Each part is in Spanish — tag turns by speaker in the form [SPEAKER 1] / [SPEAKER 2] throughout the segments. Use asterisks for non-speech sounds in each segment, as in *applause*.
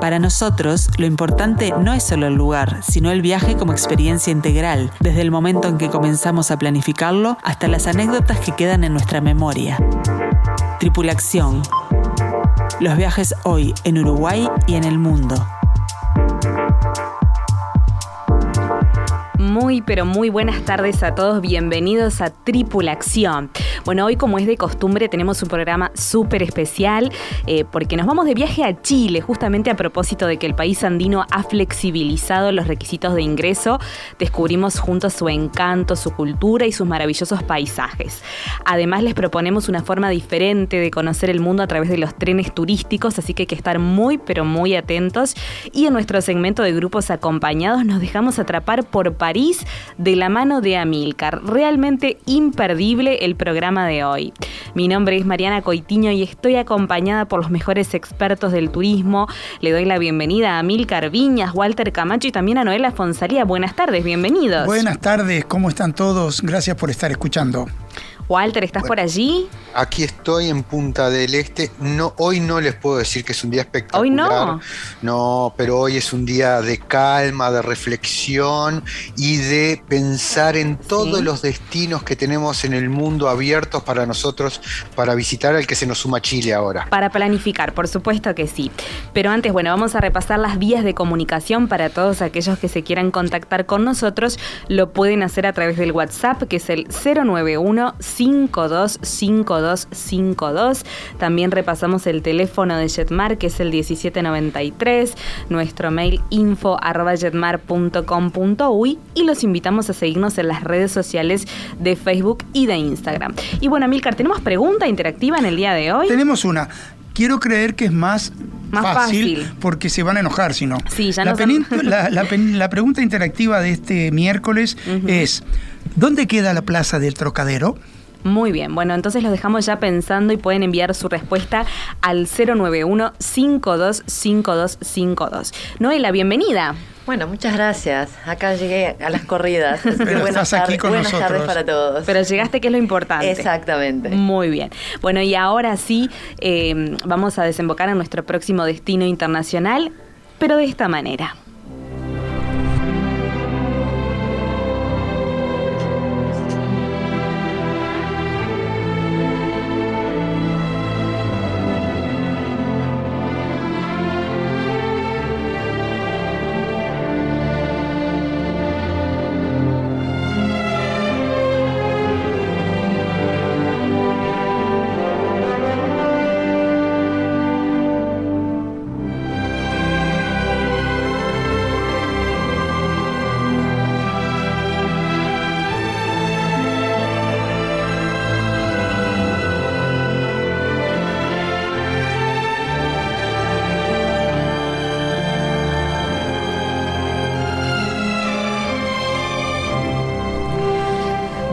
[SPEAKER 1] Para nosotros, lo importante no es solo el lugar, sino el viaje como experiencia integral, desde el momento en que comenzamos a planificarlo hasta las anécdotas que quedan en nuestra memoria. Tripulación. Los viajes hoy en Uruguay y en el mundo.
[SPEAKER 2] Muy, pero muy buenas tardes a todos. Bienvenidos a Tripulación. Bueno, hoy como es de costumbre tenemos un programa súper especial eh, porque nos vamos de viaje a Chile, justamente a propósito de que el país andino ha flexibilizado los requisitos de ingreso. Descubrimos juntos su encanto, su cultura y sus maravillosos paisajes. Además les proponemos una forma diferente de conocer el mundo a través de los trenes turísticos, así que hay que estar muy, pero muy atentos. Y en nuestro segmento de grupos acompañados nos dejamos atrapar por París de la mano de Amilcar. Realmente imperdible el programa de hoy. Mi nombre es Mariana Coitiño y estoy acompañada por los mejores expertos del turismo. Le doy la bienvenida a Milcar Viñas, Walter Camacho y también a Noela Fonsalía. Buenas tardes, bienvenidos.
[SPEAKER 3] Buenas tardes, ¿cómo están todos? Gracias por estar escuchando.
[SPEAKER 2] Walter, ¿estás por allí?
[SPEAKER 4] Aquí estoy en Punta del Este. No, hoy no les puedo decir que es un día espectacular.
[SPEAKER 2] Hoy no.
[SPEAKER 4] No, pero hoy es un día de calma, de reflexión y de pensar en todos los destinos que tenemos en el mundo abiertos para nosotros para visitar al que se nos suma Chile ahora.
[SPEAKER 2] Para planificar, por supuesto que sí. Pero antes, bueno, vamos a repasar las vías de comunicación para todos aquellos que se quieran contactar con nosotros. Lo pueden hacer a través del WhatsApp, que es el 091 525252. También repasamos el teléfono de Jetmar, que es el 1793, nuestro mail info arroba jetmar.com.uy y los invitamos a seguirnos en las redes sociales de Facebook y de Instagram. Y bueno, Milcar, ¿tenemos pregunta interactiva en el día de hoy?
[SPEAKER 3] Tenemos una. Quiero creer que es más,
[SPEAKER 2] Más
[SPEAKER 3] fácil,
[SPEAKER 2] fácil.
[SPEAKER 3] porque se van a enojar si no.
[SPEAKER 2] Sí, ya
[SPEAKER 3] la,
[SPEAKER 2] han- *laughs*
[SPEAKER 3] la, la pregunta interactiva de este miércoles es, ¿dónde queda la plaza del Trocadero?
[SPEAKER 2] Muy bien, bueno, entonces los dejamos ya pensando y pueden enviar su respuesta al 091-525252. Noela, bienvenida.
[SPEAKER 5] Bueno, muchas gracias. Acá llegué a las corridas.
[SPEAKER 3] Pero *laughs*
[SPEAKER 5] buenas,
[SPEAKER 3] estás aquí
[SPEAKER 5] tardes,
[SPEAKER 3] con
[SPEAKER 5] buenas tardes para todos.
[SPEAKER 2] Pero llegaste, que es lo importante.
[SPEAKER 5] Exactamente.
[SPEAKER 2] Muy bien. Bueno, y ahora sí, eh, vamos a desembocar en nuestro próximo destino internacional, pero de esta manera.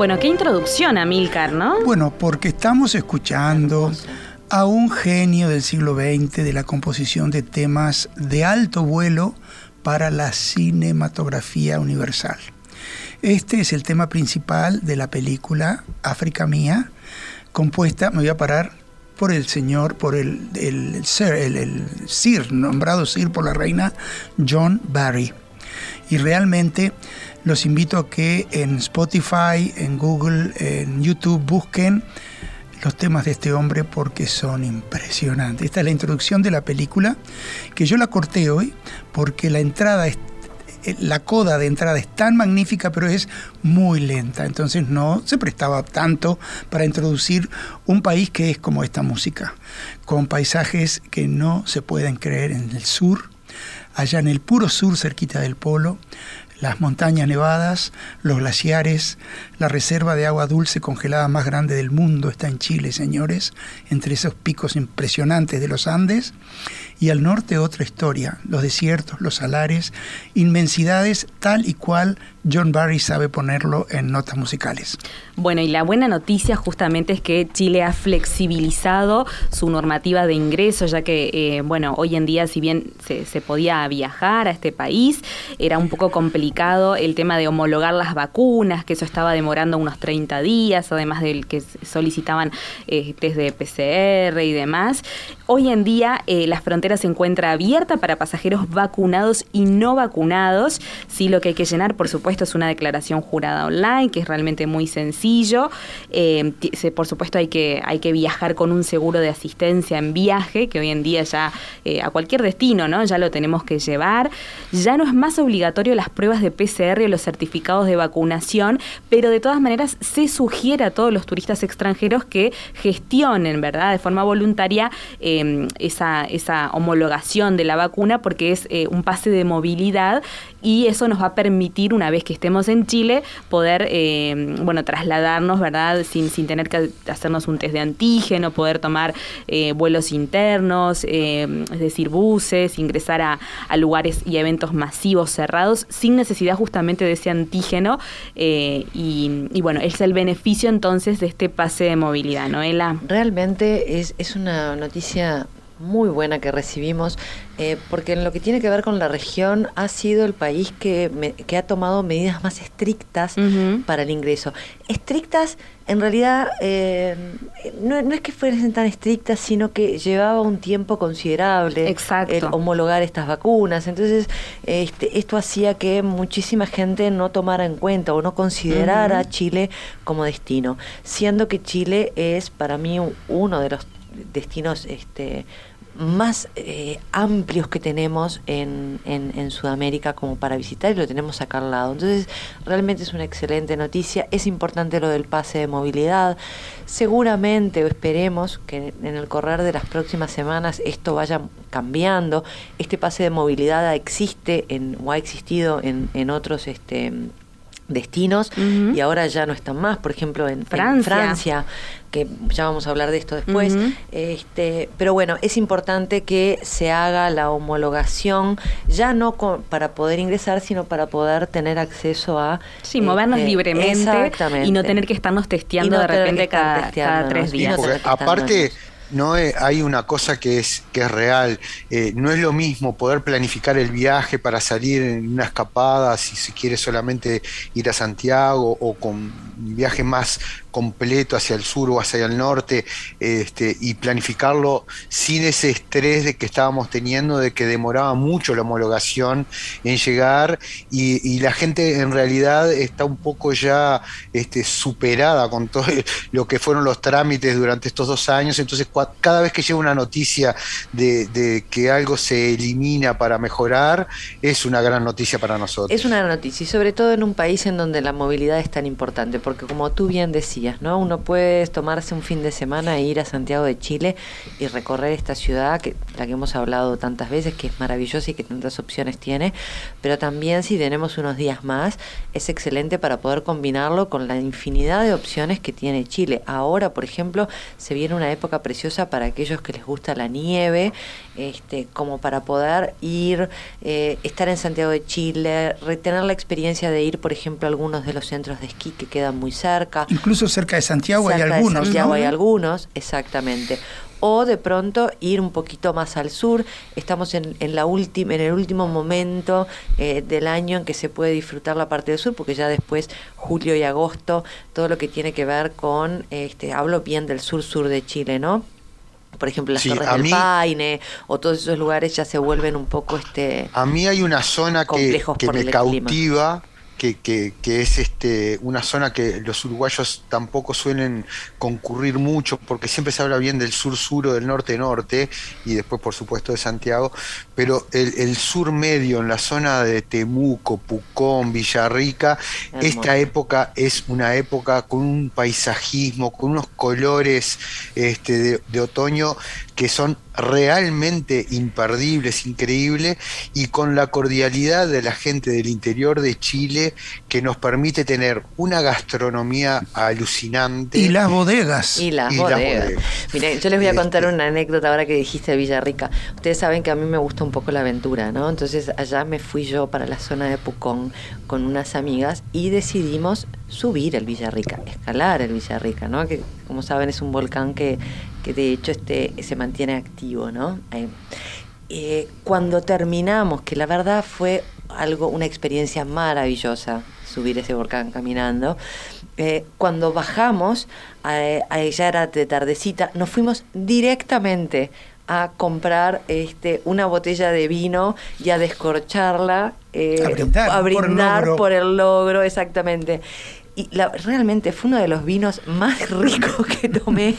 [SPEAKER 2] Bueno, qué introducción a ¿no?
[SPEAKER 3] Bueno, porque estamos escuchando a un genio del siglo XX de la composición de temas de alto vuelo para la cinematografía universal. Este es el tema principal de la película África Mía, compuesta, me voy a parar, por el señor, por el, el, el sir, nombrado sir por la reina John Barry. Y realmente los invito a que en Spotify, en Google, en YouTube busquen los temas de este hombre porque son impresionantes. Esta es la introducción de la película, que yo la corté hoy porque la entrada es la coda de entrada es tan magnífica, pero es muy lenta. Entonces no se prestaba tanto para introducir un país que es como esta música, con paisajes que no se pueden creer en el sur. Allá en el puro sur, cerquita del polo, las montañas nevadas, los glaciares, la reserva de agua dulce congelada más grande del mundo está en Chile, señores, entre esos picos impresionantes de los Andes, y al norte otra historia, los desiertos, los salares, inmensidades tal y cual John Barry sabe ponerlo en notas musicales.
[SPEAKER 2] Bueno, y la buena noticia justamente es que Chile ha flexibilizado su normativa de ingreso, ya que, eh, bueno, hoy en día, si bien se, se, podía viajar a este país, era un poco complicado el tema de homologar las vacunas, que eso estaba demorando unos 30 días, además del que solicitaban eh, test de PCR y demás. Hoy en día eh, la frontera se encuentra abierta para pasajeros vacunados y no vacunados. Sí, lo que hay que llenar, por supuesto, es una declaración jurada online, que es realmente muy sencillo. Eh, por supuesto, hay que, hay que viajar con un seguro de asistencia en viaje, que hoy en día ya eh, a cualquier destino, ¿no? Ya lo tenemos que llevar. Ya no es más obligatorio las pruebas de PCR o los certificados de vacunación, pero de todas maneras se sugiere a todos los turistas extranjeros que gestionen, ¿verdad? De forma voluntaria. Em, esa, esa, homologación de la vacuna porque es eh, un pase de movilidad y eso nos va a permitir, una vez que estemos en Chile, poder em, bueno, trasladarnos, ¿verdad? Sin, sin tener que hacernos un test de antígeno, poder tomar eh, vuelos internos, em, es decir, buses, ingresar a, lugares y eventos masivos cerrados, sin necesidad justamente de ese antígeno. Eh, y, y, bueno, es el beneficio entonces de este pase de movilidad, Noela.
[SPEAKER 5] Realmente es, es una noticia muy buena que recibimos, eh, porque en lo que tiene que ver con la región ha sido el país que, que ha tomado medidas más estrictas para el ingreso. Estrictas, en realidad, eh, no, es que fuesen tan estrictas, sino que llevaba un tiempo considerable el homologar estas vacunas. Entonces, este, esto hacía que muchísima gente no tomara en cuenta o no considerara a Chile como destino, siendo que Chile es para mí uno de los destinos este, más eh, amplios que tenemos en, en, Sudamérica como para visitar y lo tenemos acá al lado. Entonces, realmente es una excelente noticia. Es importante lo del pase de movilidad. Seguramente o esperemos que en el correr de las próximas semanas esto vaya cambiando. Este pase de movilidad existe en, o ha existido en, en otros este, destinos y ahora ya no están más, por ejemplo en Francia, que ya vamos a hablar de esto después, este, pero bueno, es importante que se haga la homologación ya no para poder ingresar, sino para poder tener acceso a...
[SPEAKER 2] Sí, movernos este, libremente y no tener que estarnos testeando de repente cada, tres días.
[SPEAKER 4] aparte no hay una cosa que es, que es real. Eh, no es lo mismo poder planificar el viaje para salir en una escapada, si se quiere solamente ir a Santiago o con un viaje más completo hacia el sur o hacia el norte este, y planificarlo sin ese estrés de que estábamos teniendo de que demoraba mucho la homologación en llegar y, la gente en realidad está un poco ya este, superada con todo *laughs* lo que fueron los trámites durante estos dos años. Entonces cada vez que llega una noticia de, que algo se elimina para mejorar es una gran noticia para nosotros.
[SPEAKER 5] Es una gran noticia y sobre todo en un país en donde la movilidad es tan importante porque como tú bien decías ¿no? Uno puede tomarse un fin de semana e ir a Santiago de Chile y recorrer esta ciudad, que la que hemos hablado tantas veces, que es maravillosa y que tantas opciones tiene, pero también si tenemos unos días más, es excelente para poder combinarlo con la infinidad de opciones que tiene Chile. Ahora, por ejemplo, se viene una época preciosa para aquellos que les gusta la nieve, este, como para poder ir, eh, estar en Santiago de Chile, retener la experiencia de ir, por ejemplo, a algunos de los centros de esquí que quedan muy cerca.
[SPEAKER 3] Incluso cerca de Santiago hay algunos.
[SPEAKER 5] De Santiago hay algunos, exactamente. O de pronto ir un poquito más al sur. Estamos en, en la última, en el último momento eh, del año en que se puede disfrutar la parte del sur, porque ya después, julio y agosto, todo lo que tiene que ver con, este, hablo bien del sur-sur de Chile, ¿no? por ejemplo las Torres del Paine o todos esos lugares ya se vuelven un poco este
[SPEAKER 4] a mí hay una zona que, que me cautiva que, es este, una zona que los uruguayos tampoco suelen concurrir mucho, porque siempre se habla bien del sur-sur o del norte-norte, y después, por supuesto, de Santiago, pero el, sur medio, en la zona de Temuco, Pucón, Villarrica, esta época es una época con un paisajismo, con unos colores este, de otoño que son realmente imperdibles, increíbles, y con la cordialidad de la gente del interior de Chile que nos permite tener una gastronomía alucinante.
[SPEAKER 3] Y las bodegas.
[SPEAKER 5] Y las bodegas. Miren, yo les voy a contar este una anécdota ahora que dijiste de Villarrica. Ustedes saben que a mí me gusta un poco la aventura, ¿no? Entonces allá me fui yo para la zona de Pucón con unas amigas y decidimos subir el Villarrica, escalar el Villarrica, ¿no? Que como saben es un volcán que que de hecho este, se mantiene activo, ¿no? Eh, cuando terminamos, que la verdad fue algo, una experiencia maravillosa, subir ese volcán caminando, eh, cuando bajamos, a, ella era de tardecita, nos fuimos directamente a comprar este, una botella de vino y a descorcharla,
[SPEAKER 3] a
[SPEAKER 5] brindar, por el logro, exactamente y realmente fue uno de los vinos más *laughs* ricos que tomé.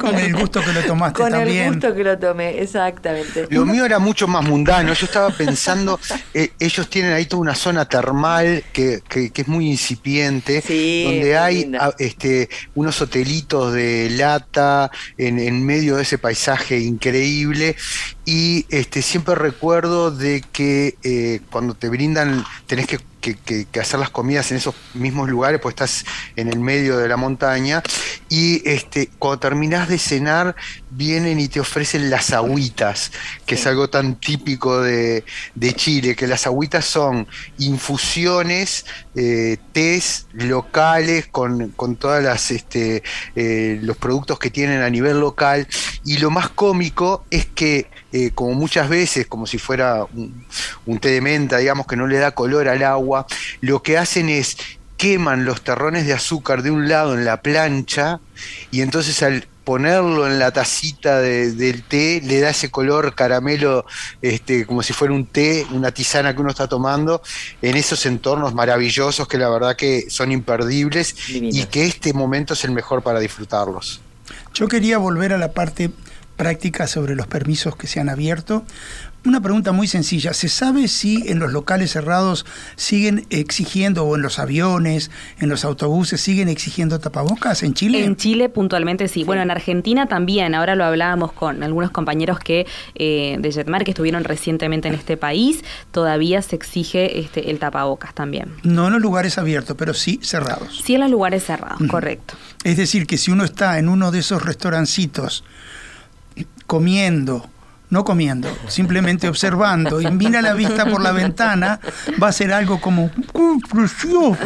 [SPEAKER 3] Con el gusto que lo tomaste
[SPEAKER 5] Con
[SPEAKER 3] el
[SPEAKER 5] gusto que lo tomé, exactamente.
[SPEAKER 4] Lo mío era mucho más mundano. Yo estaba pensando, *laughs* eh, ellos tienen ahí toda una zona termal que, es muy incipiente, donde hay este, unos hotelitos de lata en, medio de ese paisaje increíble. Y este, siempre recuerdo de que eh, cuando te brindan, tenés que que, hacer las comidas en esos mismos lugares, pues estás en el medio de la montaña. Y este, cuando terminás de cenar, vienen y te ofrecen las agüitas, que es algo tan típico de, Chile, que las agüitas son infusiones, eh, tés locales con, con todas las este, eh, los productos que tienen a nivel local. Y lo más cómico es que eh, como muchas veces, como si fuera un, té de menta, digamos, que no le da color al agua, lo que hacen es queman los terrones de azúcar de un lado en la plancha y entonces al ponerlo en la tacita del té le da ese color caramelo este, como si fuera un té, una tisana que uno está tomando en esos entornos maravillosos que la verdad que son imperdibles y que este momento es el mejor para disfrutarlos.
[SPEAKER 3] Yo quería volver a la parte práctica sobre los permisos que se han abierto. Una pregunta muy sencilla. ¿Se sabe si en los locales cerrados siguen exigiendo, o en los aviones, en los autobuses, siguen exigiendo tapabocas en Chile?
[SPEAKER 2] En Chile puntualmente sí. Bueno, en Argentina también. Ahora lo hablábamos con algunos compañeros que eh, de Jetmar que estuvieron recientemente en este país. Todavía se exige este, el tapabocas también.
[SPEAKER 3] No en los lugares abiertos, pero sí cerrados.
[SPEAKER 2] Sí en los lugares cerrados, correcto.
[SPEAKER 3] Es decir, que si uno está en uno de esos restaurancitos comiendo, no comiendo, simplemente observando y mira la vista por la ventana, va a ser algo como precioso!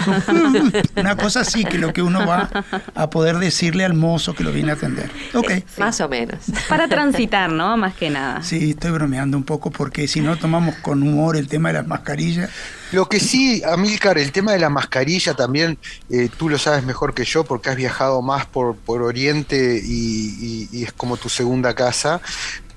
[SPEAKER 3] Una cosa así que lo que uno va a poder decirle al mozo que lo viene a atender. Ok.
[SPEAKER 5] Más o menos.
[SPEAKER 2] Para transitar, ¿no? Más que nada.
[SPEAKER 3] Sí, estoy bromeando un poco porque si no tomamos con humor el tema de las mascarillas.
[SPEAKER 4] Lo que sí, Amílcar, el tema de la mascarilla también, eh, tú lo sabes mejor que yo porque has viajado más por, por Oriente y, y es como tu segunda casa,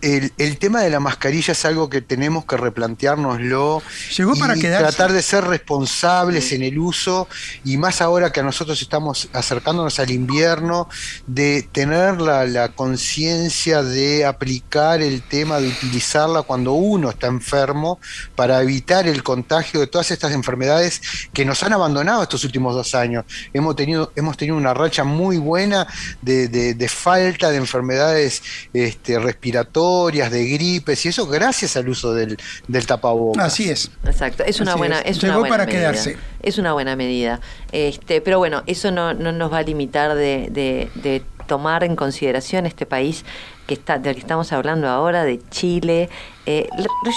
[SPEAKER 4] el, tema de la mascarilla es algo que tenemos que replantearnoslo
[SPEAKER 3] Llegó para
[SPEAKER 4] y tratar de ser responsables en el uso y más ahora que nosotros estamos acercándonos al invierno, de tener la, la conciencia de aplicar el tema de utilizarla cuando uno está enfermo para evitar el contagio de todas estas enfermedades que nos han abandonado estos últimos dos años. Hemos tenido, hemos tenido una racha muy buena de, de falta de enfermedades este, respiratorias de gripes y eso gracias al uso del, del tapabocas.
[SPEAKER 3] Así es.
[SPEAKER 5] Exacto, es una buena, es
[SPEAKER 3] Llegó
[SPEAKER 5] una
[SPEAKER 3] para
[SPEAKER 5] medida.
[SPEAKER 3] quedarse.
[SPEAKER 5] Es una buena medida. Este, pero bueno, eso no, no nos va a limitar de, de tomar en consideración este país que está, del que estamos hablando ahora, de Chile. Eh,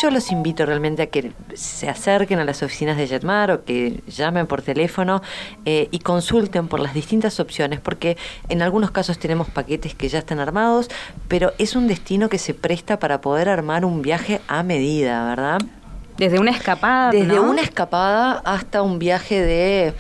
[SPEAKER 5] yo los invito realmente a que se acerquen a las oficinas de Jetmar o que llamen por teléfono eh, y consulten por las distintas opciones, porque en algunos casos tenemos paquetes que ya están armados, pero es un destino que se presta para poder armar un viaje a medida, ¿verdad?
[SPEAKER 2] Desde una escapada.
[SPEAKER 5] Desde una escapada hasta un viaje de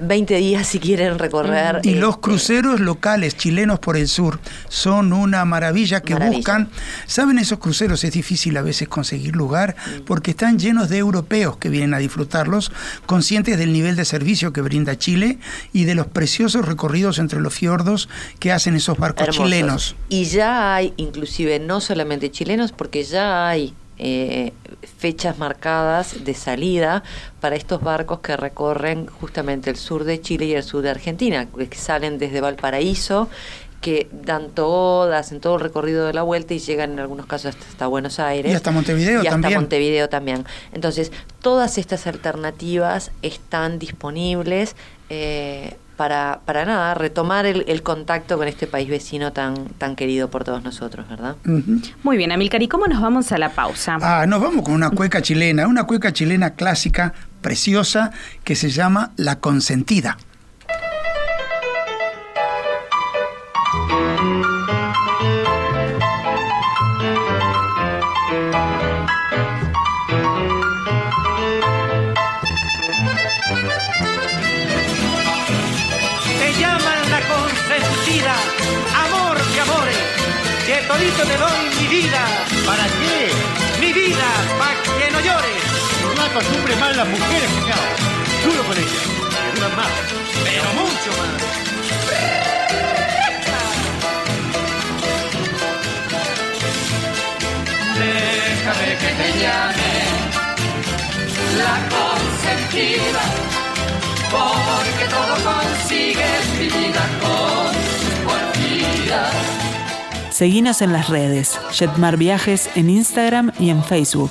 [SPEAKER 5] 20 días si quieren recorrer.
[SPEAKER 3] Y los este, cruceros locales chilenos por el sur son una maravilla que buscan. ¿Saben esos cruceros? Es difícil a veces conseguir lugar porque están llenos de europeos que vienen a disfrutarlos, conscientes del nivel de servicio que brinda Chile y de los preciosos recorridos entre los fiordos que hacen esos barcos chilenos.
[SPEAKER 5] Y ya hay, inclusive, no solamente chilenos, porque ya hay eh, fechas marcadas de salida para estos barcos que recorren justamente el sur de Chile y el sur de Argentina, que salen desde Valparaíso que dan todas en todo el recorrido de la vuelta y llegan en algunos casos hasta, Buenos Aires.
[SPEAKER 3] Y hasta Montevideo
[SPEAKER 5] y
[SPEAKER 3] hasta
[SPEAKER 5] Montevideo también. Entonces, todas estas alternativas están disponibles eh, para, para nada, retomar el, contacto con este país vecino tan, tan querido por todos nosotros, ¿verdad?
[SPEAKER 2] Muy bien, Amilcar, ¿y cómo nos vamos a la pausa?
[SPEAKER 3] Ah, nos vamos con una cueca chilena, una cueca chilena clásica, preciosa, que se llama La Consentida.
[SPEAKER 6] No
[SPEAKER 7] acostumbres mal las mujeres, cuñado. Duro con ellas, que duran más.
[SPEAKER 6] Pero mucho más.
[SPEAKER 8] Déjame que te llame la consentida, porque todo consigues mi vida con.
[SPEAKER 1] Seguinos en las redes, Jetmar Viajes en Instagram y en Facebook.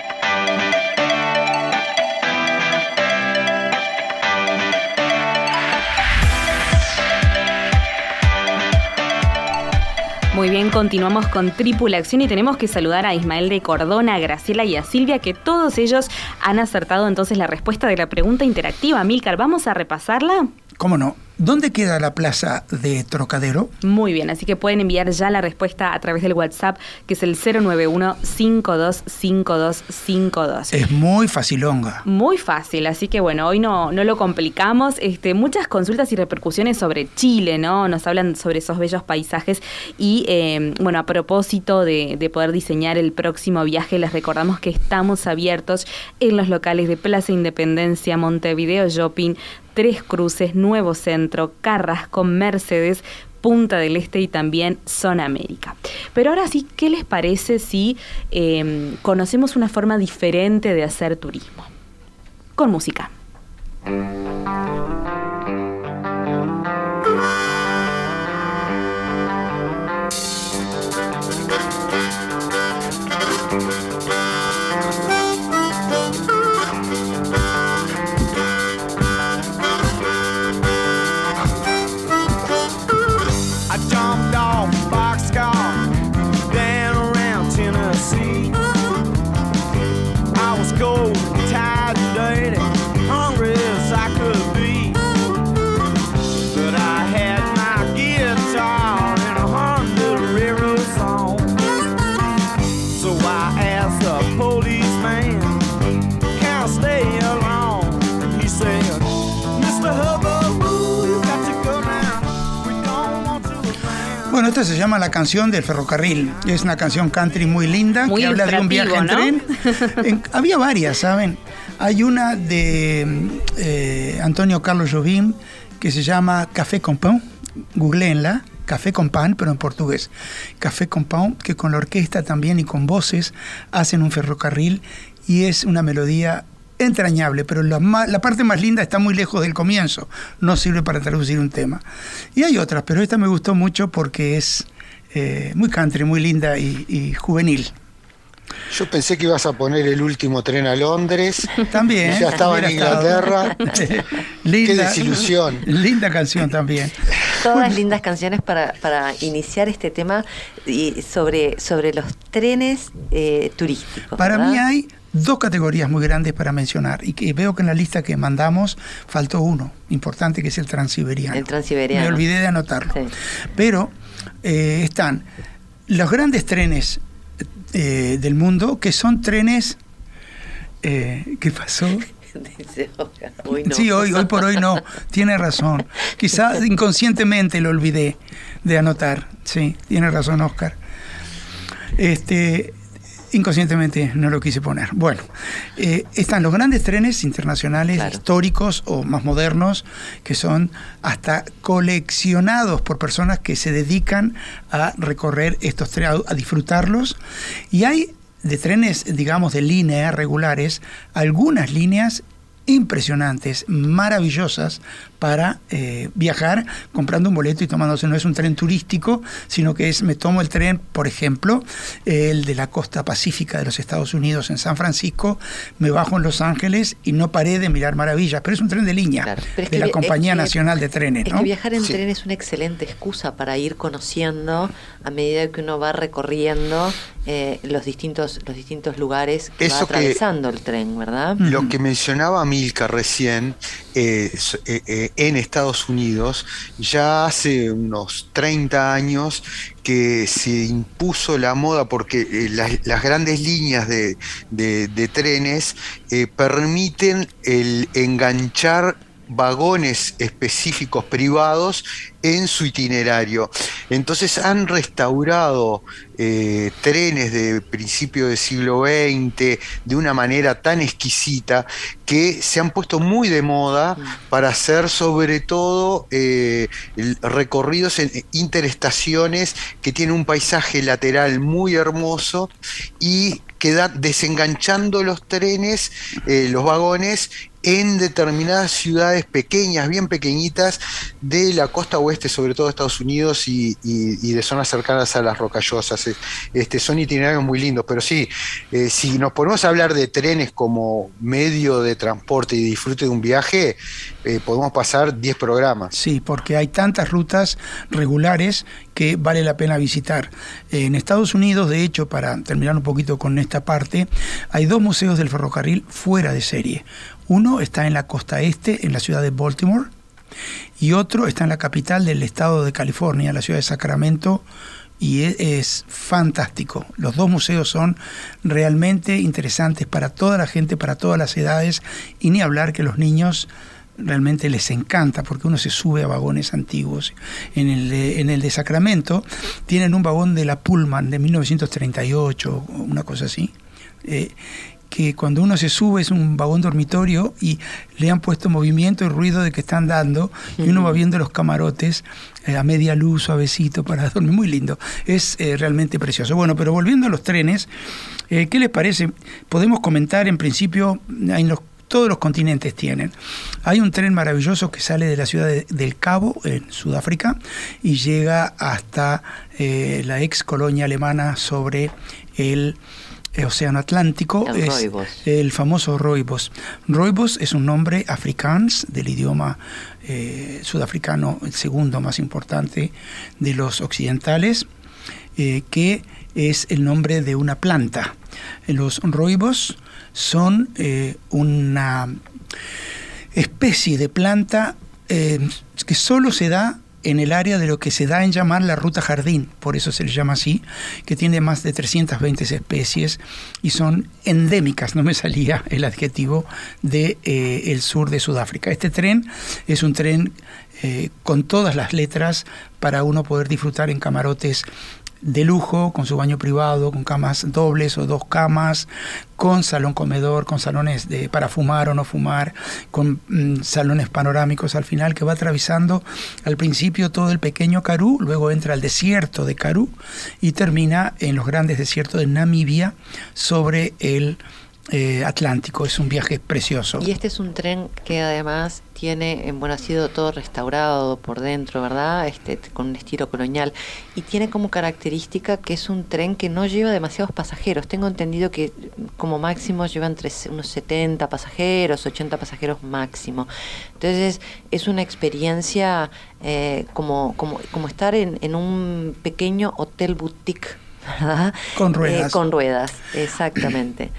[SPEAKER 2] Muy bien, continuamos con Tripulación y tenemos que saludar a Ismael de Cordona, a Graciela y a Silvia, que todos ellos han acertado entonces la respuesta de la pregunta interactiva. Milcar, ¿vamos a repasarla?
[SPEAKER 3] ¿Cómo no? ¿Dónde queda la plaza de Trocadero?
[SPEAKER 2] Muy bien, así que pueden enviar ya la respuesta a través del WhatsApp, que es el 091-525252.
[SPEAKER 3] Es muy facilonga.
[SPEAKER 2] Muy fácil, así que bueno, hoy no, no lo complicamos. Este, muchas consultas y repercusiones sobre Chile, ¿no? Nos hablan sobre esos bellos paisajes y, eh, bueno, a propósito de, de poder diseñar el próximo viaje, les recordamos que estamos abiertos en los locales de Plaza Independencia, Montevideo Shopping, Tres Cruces, Nuevo Centro, Carrasco, Mercedes, Punta del Este y también Zona América. Pero ahora sí, ¿qué les parece si em, conocemos una forma diferente de hacer turismo? Con música.
[SPEAKER 3] Esta se llama La canción del ferrocarril. Es una canción country muy linda que habla de un viaje en tren. había varias, ¿saben? Hay una de eh, Antonio Carlos Jobim que se llama Café con Pan. Googleenla. Café con pan, pero en portugués. Café con pan, que con la orquesta también y con voces hacen un ferrocarril y es una melodía entrañable, pero la, parte más linda está muy lejos del comienzo, no sirve para traducir un tema. Y hay otras, pero esta me gustó mucho porque es eh, muy country, muy linda y, juvenil.
[SPEAKER 4] Yo pensé que ibas a poner el último tren a Londres. *laughs*
[SPEAKER 3] También.
[SPEAKER 4] Ya estaba en Inglaterra. *laughs*
[SPEAKER 3] linda,
[SPEAKER 4] Qué desilusión.
[SPEAKER 3] Linda canción también.
[SPEAKER 5] Todas lindas canciones para, para iniciar este tema y sobre, sobre los trenes eh, turísticos.
[SPEAKER 3] Para mí hay dos categorías muy grandes para mencionar y que veo que en la lista que mandamos faltó uno importante que es el transiberiano.
[SPEAKER 5] El transiberiano.
[SPEAKER 3] Me olvidé de anotarlo. Pero están los grandes trenes del mundo que son trenes Eh, ¿Qué pasó? *laughs*
[SPEAKER 5] Dice Oscar, hoy no.
[SPEAKER 3] Sí, hoy, hoy por hoy no. Tiene razón. Quizá *laughs* inconscientemente lo olvidé de anotar. Sí, tiene razón Oscar. Este, inconscientemente no lo quise poner. Bueno, eh, están los grandes trenes internacionales
[SPEAKER 5] Claro.
[SPEAKER 3] históricos o más modernos que son hasta coleccionados por personas que se dedican a recorrer estos trenes, a disfrutarlos. Y hay de trenes, digamos, de línea regulares, algunas líneas impresionantes, maravillosas para eh, viajar comprando un boleto y tomándose. No es un tren turístico, sino que es, me tomo el tren, por ejemplo, el de la costa pacífica de los Estados Unidos en San Francisco, me bajo en Los Ángeles y no paré de mirar maravillas, pero es un tren de línea
[SPEAKER 5] Claro, pero es
[SPEAKER 3] de
[SPEAKER 5] que
[SPEAKER 3] la Compañía
[SPEAKER 5] es que-
[SPEAKER 3] Nacional de Trenes.
[SPEAKER 5] Es
[SPEAKER 3] ¿no?
[SPEAKER 5] que viajar en
[SPEAKER 4] Sí.
[SPEAKER 5] tren es una excelente excusa para ir conociendo a medida que uno va recorriendo eh, los distintos los distintos lugares que va
[SPEAKER 4] Eso que-
[SPEAKER 5] atravesando el tren, ¿verdad?
[SPEAKER 4] Lo que mencionaba Milka recién, eh, eh, eh, en Estados Unidos, ya hace unos 30 años que se impuso la moda porque eh, las, grandes líneas de trenes eh, permiten el enganchar vagones específicos privados en su itinerario. Entonces han restaurado eh, trenes de principio del siglo XX de una manera tan exquisita que se han puesto muy de moda para hacer sobre todo eh, recorridos en interestaciones que tienen un paisaje lateral muy hermoso y queda desenganchando los trenes, eh, los vagones en determinadas ciudades pequeñas, bien pequeñitas, de la costa oeste, sobre todo de Estados Unidos y, de zonas cercanas a las rocallosas. Eh, Este, son itinerarios muy lindos, pero sí, eh, si nos ponemos a hablar de trenes como medio de transporte y disfrute de un viaje, eh, podemos pasar 10 programas.
[SPEAKER 3] Sí, porque hay tantas rutas regulares que vale la pena visitar. En Estados Unidos, de hecho, para terminar un poquito con esta parte, hay dos museos del ferrocarril fuera de serie. Uno está en la costa este, en la ciudad de Baltimore, y otro está en la capital del estado de California, la ciudad de Sacramento, y es, es fantástico. Los dos museos son realmente interesantes para toda la gente, para todas las edades, y ni hablar que los niños realmente les encanta porque uno se sube a vagones antiguos. En el de, en el de Sacramento tienen un vagón de la Pullman de 1938, o una cosa así. eh, que cuando uno se sube es un vagón dormitorio y le han puesto movimiento y ruido de que están dando y uno va viendo los camarotes eh, a media luz, suavecito para *laughs* dormir, muy lindo. Es eh, realmente precioso. Bueno, pero volviendo a los trenes, eh, ¿qué les parece? Podemos comentar en principio en los todos los continentes tienen. Hay un tren maravilloso que sale de la ciudad de- del Cabo, en Sudáfrica, y llega hasta eh, la ex colonia alemana sobre el Océano Atlántico.
[SPEAKER 5] El
[SPEAKER 3] es el famoso Rooibos. Rooibos es un nombre afrikaans del idioma eh, sudafricano, el segundo más importante de los occidentales, eh, que es el nombre de una planta. Los Rooibos son eh, una especie de planta eh, que solo se da en el área de lo que se da en llamar la ruta jardín, por eso se le llama así, que tiene más de 320 especies y son endémicas, no me salía el adjetivo, de eh, el sur de Sudáfrica. Este tren es un tren eh, con todas las letras para uno poder disfrutar en camarotes de lujo, con su baño privado, con camas dobles o dos camas, con salón comedor, con salones de, para fumar o no fumar, con mm, salones panorámicos al final que va atravesando al principio todo el pequeño Karoo, luego entra al desierto de Karoo y termina en los grandes desiertos de Namibia sobre el eh, Atlántico. Es un viaje precioso.
[SPEAKER 5] Y este es un tren que además tiene, eh, bueno, ha sido todo restaurado por dentro, ¿verdad? Este, con un estilo colonial. Y tiene como característica que es un tren que no lleva demasiados pasajeros. Tengo entendido que mm, como máximo llevan tres- unos 70 pasajeros, 80 pasajeros máximo. Entonces es una experiencia eh, como, como, como estar en, en un pequeño hotel boutique, *laughs* ¿verdad?
[SPEAKER 3] Con
[SPEAKER 5] Eh,
[SPEAKER 3] ruedas.
[SPEAKER 5] con ruedas, exactamente.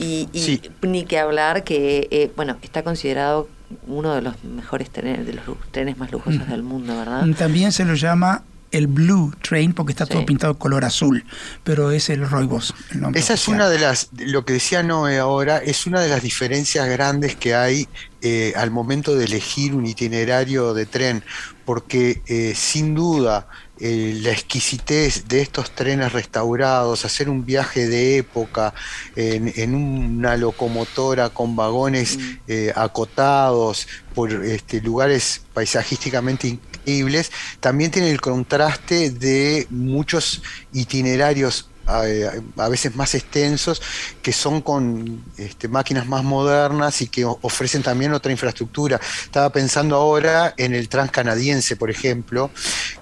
[SPEAKER 5] Y, y
[SPEAKER 4] Sí.
[SPEAKER 5] ni que hablar que, eh, bueno, está considerado uno de los mejores trenes, de los trenes más lujosos del mundo, ¿verdad?
[SPEAKER 3] También se lo llama el Blue Train porque está todo pintado color azul, pero es el Roibos. El nombre
[SPEAKER 4] Esa es una de las, lo que decía Noé ahora, es una de las diferencias grandes que hay eh, al momento de elegir un itinerario de tren, porque eh, sin duda eh, la exquisitez de estos trenes restaurados, hacer un viaje de época en, una locomotora con vagones mm. acotados por este, lugares paisajísticamente increíbles, también tiene el contraste de muchos itinerarios a, veces más extensos, que son con este, máquinas más modernas y que ofrecen también otra infraestructura. Estaba pensando ahora en el transcanadiense, por ejemplo,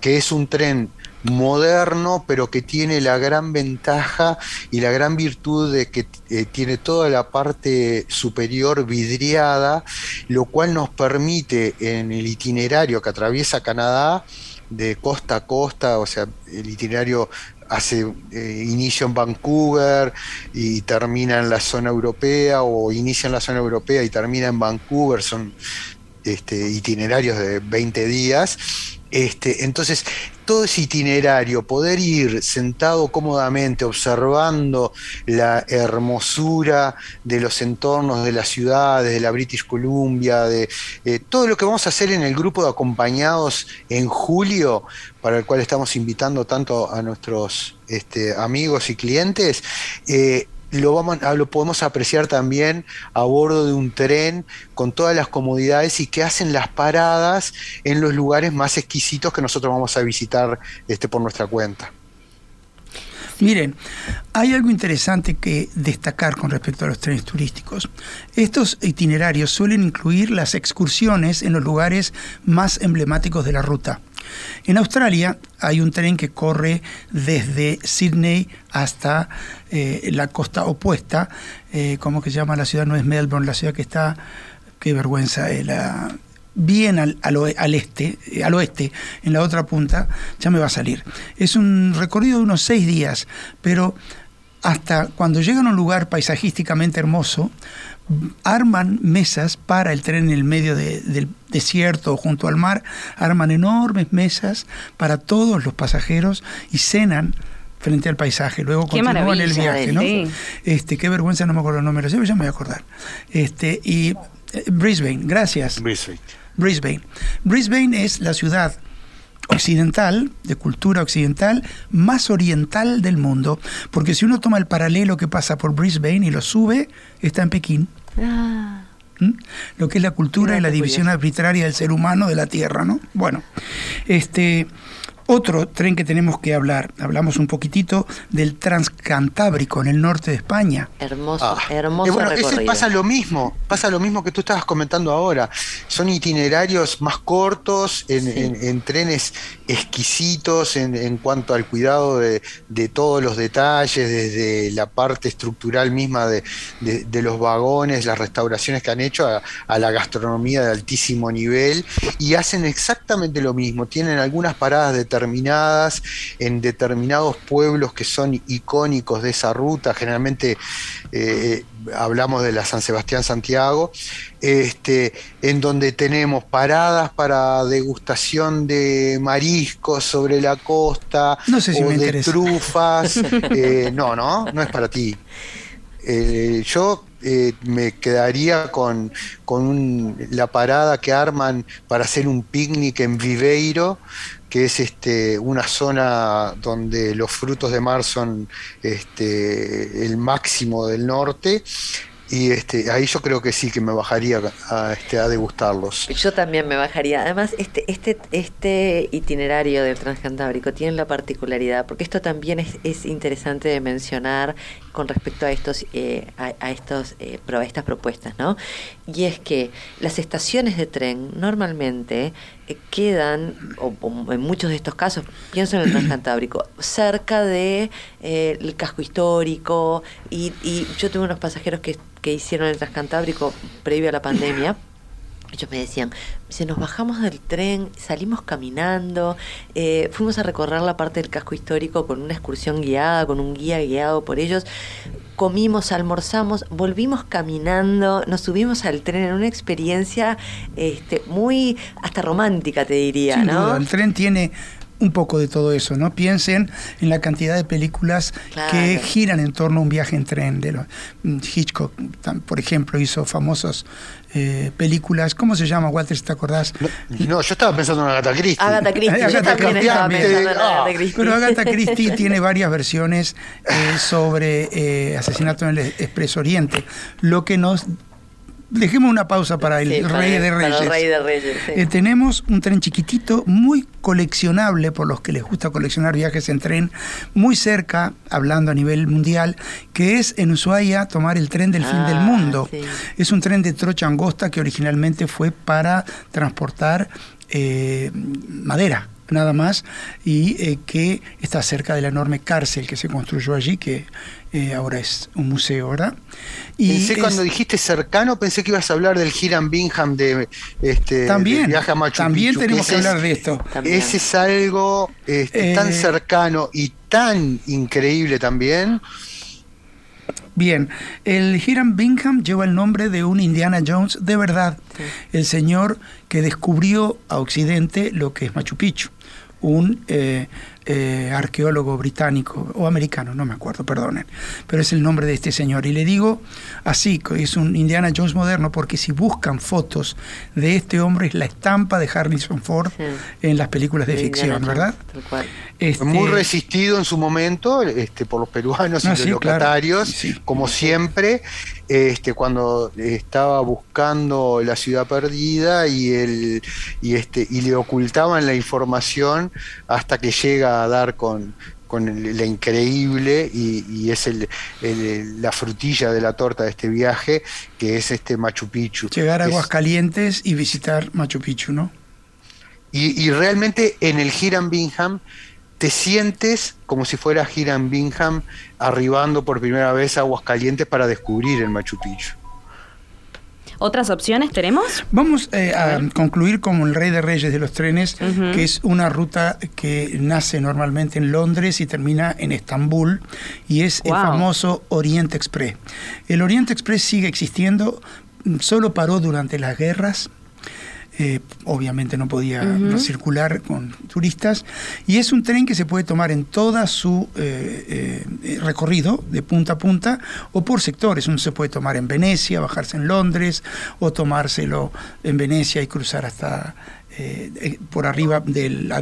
[SPEAKER 4] que es un tren moderno, pero que tiene la gran ventaja y la gran virtud de que eh, tiene toda la parte superior vidriada, lo cual nos permite en el itinerario que atraviesa Canadá, de costa a costa, o sea, el itinerario hace eh, inicio en Vancouver y termina en la zona europea o inicia en la zona europea y termina en Vancouver, son este, itinerarios de 20 días. Este, entonces, todo ese itinerario, poder ir sentado cómodamente observando la hermosura de los entornos de las ciudades, de la British Columbia, de eh, todo lo que vamos a hacer en el grupo de acompañados en julio, para el cual estamos invitando tanto a nuestros este, amigos y clientes, eh, lo, vamos, lo podemos apreciar también a bordo de un tren con todas las comodidades y que hacen las paradas en los lugares más exquisitos que nosotros vamos a visitar este, por nuestra cuenta.
[SPEAKER 3] Miren, hay algo interesante que destacar con respecto a los trenes turísticos. Estos itinerarios suelen incluir las excursiones en los lugares más emblemáticos de la ruta. En Australia hay un tren que corre desde Sydney hasta eh, la costa opuesta, eh, ¿cómo que se llama la ciudad? No es Melbourne, la ciudad que está, qué vergüenza, eh, bien al, al, este, al oeste, en la otra punta, ya me va a salir. Es un recorrido de unos seis días, pero hasta cuando llegan a un lugar paisajísticamente hermoso, arman mesas para el tren en el medio del desierto o junto al mar, arman enormes mesas para todos los pasajeros y cenan frente al paisaje. Luego continúan el viaje, ¿no? Este, qué vergüenza, no me acuerdo el número, ya me voy a acordar. Este, y eh, Brisbane, gracias.
[SPEAKER 4] Brisbane.
[SPEAKER 3] Brisbane. Brisbane es la ciudad occidental, de cultura occidental, más oriental del mundo, porque si uno toma el paralelo que pasa por Brisbane y lo sube, está en Pekín. Ah. ¿Mm? Lo que es la cultura y la división arbitraria del ser humano de la Tierra, ¿no? Bueno, este otro tren que tenemos que hablar, hablamos un poquitito del Transcantábrico en el norte de España.
[SPEAKER 5] Hermoso, ah. hermoso. bueno,
[SPEAKER 4] ese pasa lo mismo, pasa lo mismo que tú estabas comentando ahora. Son itinerarios más cortos, en, trenes exquisitos en, cuanto al cuidado de, todos los detalles, desde la parte estructural misma de, los vagones, las restauraciones que han hecho, a, la gastronomía de altísimo nivel, y hacen exactamente lo mismo. Tienen algunas paradas de determinadas en determinados pueblos que son icónicos de esa ruta, generalmente eh, hablamos de la San Sebastián Santiago, este, en donde tenemos paradas para degustación de mariscos sobre la costa
[SPEAKER 3] no sé si
[SPEAKER 4] o
[SPEAKER 3] de
[SPEAKER 4] trufas. *laughs* Eh, no, no, no es para ti. Eh, yo me quedaría con, con la parada que arman para hacer un picnic en Viveiro, que es este, una zona donde los frutos de mar son este, el máximo del norte. Y este, ahí yo creo que sí que me bajaría a, este, a degustarlos.
[SPEAKER 5] Yo también me bajaría. Además, este, este, este itinerario del Transcantábrico tiene la particularidad, porque esto también es, es interesante de mencionar con respecto a estos eh, a, estos eh, estas propuestas no y es que las estaciones de tren normalmente eh, quedan o, en muchos de estos casos pienso en el Transcantábrico *clears throat* cerca de el casco histórico y, y yo tuve unos pasajeros que, que hicieron el Transcantábrico previo a la pandemia ellos me decían, se nos bajamos del tren, salimos caminando, eh, fuimos a recorrer la parte del casco histórico con una excursión guiada, con un guía guiado por ellos, comimos, almorzamos, volvimos caminando, nos subimos al tren en una experiencia este, muy hasta romántica, te diría, ¿no?
[SPEAKER 3] El tren tiene un poco de todo eso, ¿no? Piensen en la cantidad de películas
[SPEAKER 5] Claro.
[SPEAKER 3] que giran en torno a un viaje en tren. De los, Hitchcock, por ejemplo, hizo famosas eh, películas. ¿Cómo se llama, Walter, si te acordás?
[SPEAKER 4] No, yo estaba pensando en Agatha Christie.
[SPEAKER 5] Agatha Christie, yo
[SPEAKER 3] Agatha
[SPEAKER 5] también
[SPEAKER 3] Christie,
[SPEAKER 5] estaba pensando en
[SPEAKER 4] Ah,
[SPEAKER 5] Agatha Christie.
[SPEAKER 3] Pero Agatha Christie tiene varias versiones eh, sobre eh, asesinato en el Expreso Oriente, lo que nos... Dejemos una pausa para el
[SPEAKER 5] Sí,
[SPEAKER 3] Rey de
[SPEAKER 5] para el
[SPEAKER 3] Reyes.
[SPEAKER 5] Rey de Reyes, sí.
[SPEAKER 3] Eh, tenemos un tren chiquitito, muy coleccionable por los que les gusta coleccionar viajes en tren, muy cerca, hablando a nivel mundial, que es en Ushuaia tomar el tren del fin del
[SPEAKER 5] Ah,
[SPEAKER 3] mundo.
[SPEAKER 5] sí.
[SPEAKER 3] Es un tren de trocha angosta que originalmente fue para transportar eh, madera nada más y eh, que está cerca de la enorme cárcel que se construyó allí que eh, ahora es un museo ¿verdad? y
[SPEAKER 4] Pensé
[SPEAKER 3] es-
[SPEAKER 4] cuando dijiste cercano, pensé que ibas a hablar del Hiram Bingham de este
[SPEAKER 3] también
[SPEAKER 4] viaje a Machu
[SPEAKER 3] también
[SPEAKER 4] Picchu,
[SPEAKER 3] tenemos que
[SPEAKER 4] ese es-
[SPEAKER 3] hablar de esto
[SPEAKER 5] También.
[SPEAKER 4] Ese es algo este,
[SPEAKER 3] Eh,
[SPEAKER 4] tan cercano y tan increíble también.
[SPEAKER 3] Bien, el Hiram Bingham lleva el nombre de un Indiana Jones de verdad, el señor que descubrió a Occidente lo que es Machu Picchu, un eh, eh, arqueólogo británico o americano, no me acuerdo, perdonen, pero es el nombre de este señor. Y le digo así, que es un Indiana Jones moderno, porque si buscan fotos de este hombre es la estampa de Harrison Ford
[SPEAKER 5] Sí.
[SPEAKER 3] en las películas de
[SPEAKER 5] De
[SPEAKER 3] ficción, ¿verdad? Este,
[SPEAKER 4] muy resistido en su momento este, por los peruanos y los
[SPEAKER 3] sí, claro.
[SPEAKER 4] locatarios,
[SPEAKER 3] Sí.
[SPEAKER 4] como siempre, este, cuando estaba buscando la ciudad perdida y, el, y, este, y le ocultaban la información hasta que llega a dar con, con el- la increíble y, y es el, el- la frutilla de la torta de este viaje, que es este Machu Picchu.
[SPEAKER 3] llegar a
[SPEAKER 4] Es-
[SPEAKER 3] Aguascalientes y visitar Machu Picchu, ¿no?
[SPEAKER 4] y, y realmente en el Hiram Bingham te sientes como si fuera Hiram Bingham arribando por primera vez a Aguascalientes para descubrir el Machu Picchu.
[SPEAKER 2] ¿Otras opciones tenemos?
[SPEAKER 3] Vamos eh, a concluir con el Rey de Reyes de los trenes, que es una ruta que nace normalmente en Londres y termina en Estambul, y es el famoso Oriente Express. El Oriente Express sigue existiendo, solo paró durante las guerras. Eh, obviamente no podía circular con turistas y es un tren que se puede tomar en toda su eh, eh, recorrido de punta a punta o por sectores uno se puede tomar en Venecia bajarse en Londres o tomárselo en Venecia y cruzar hasta por arriba del,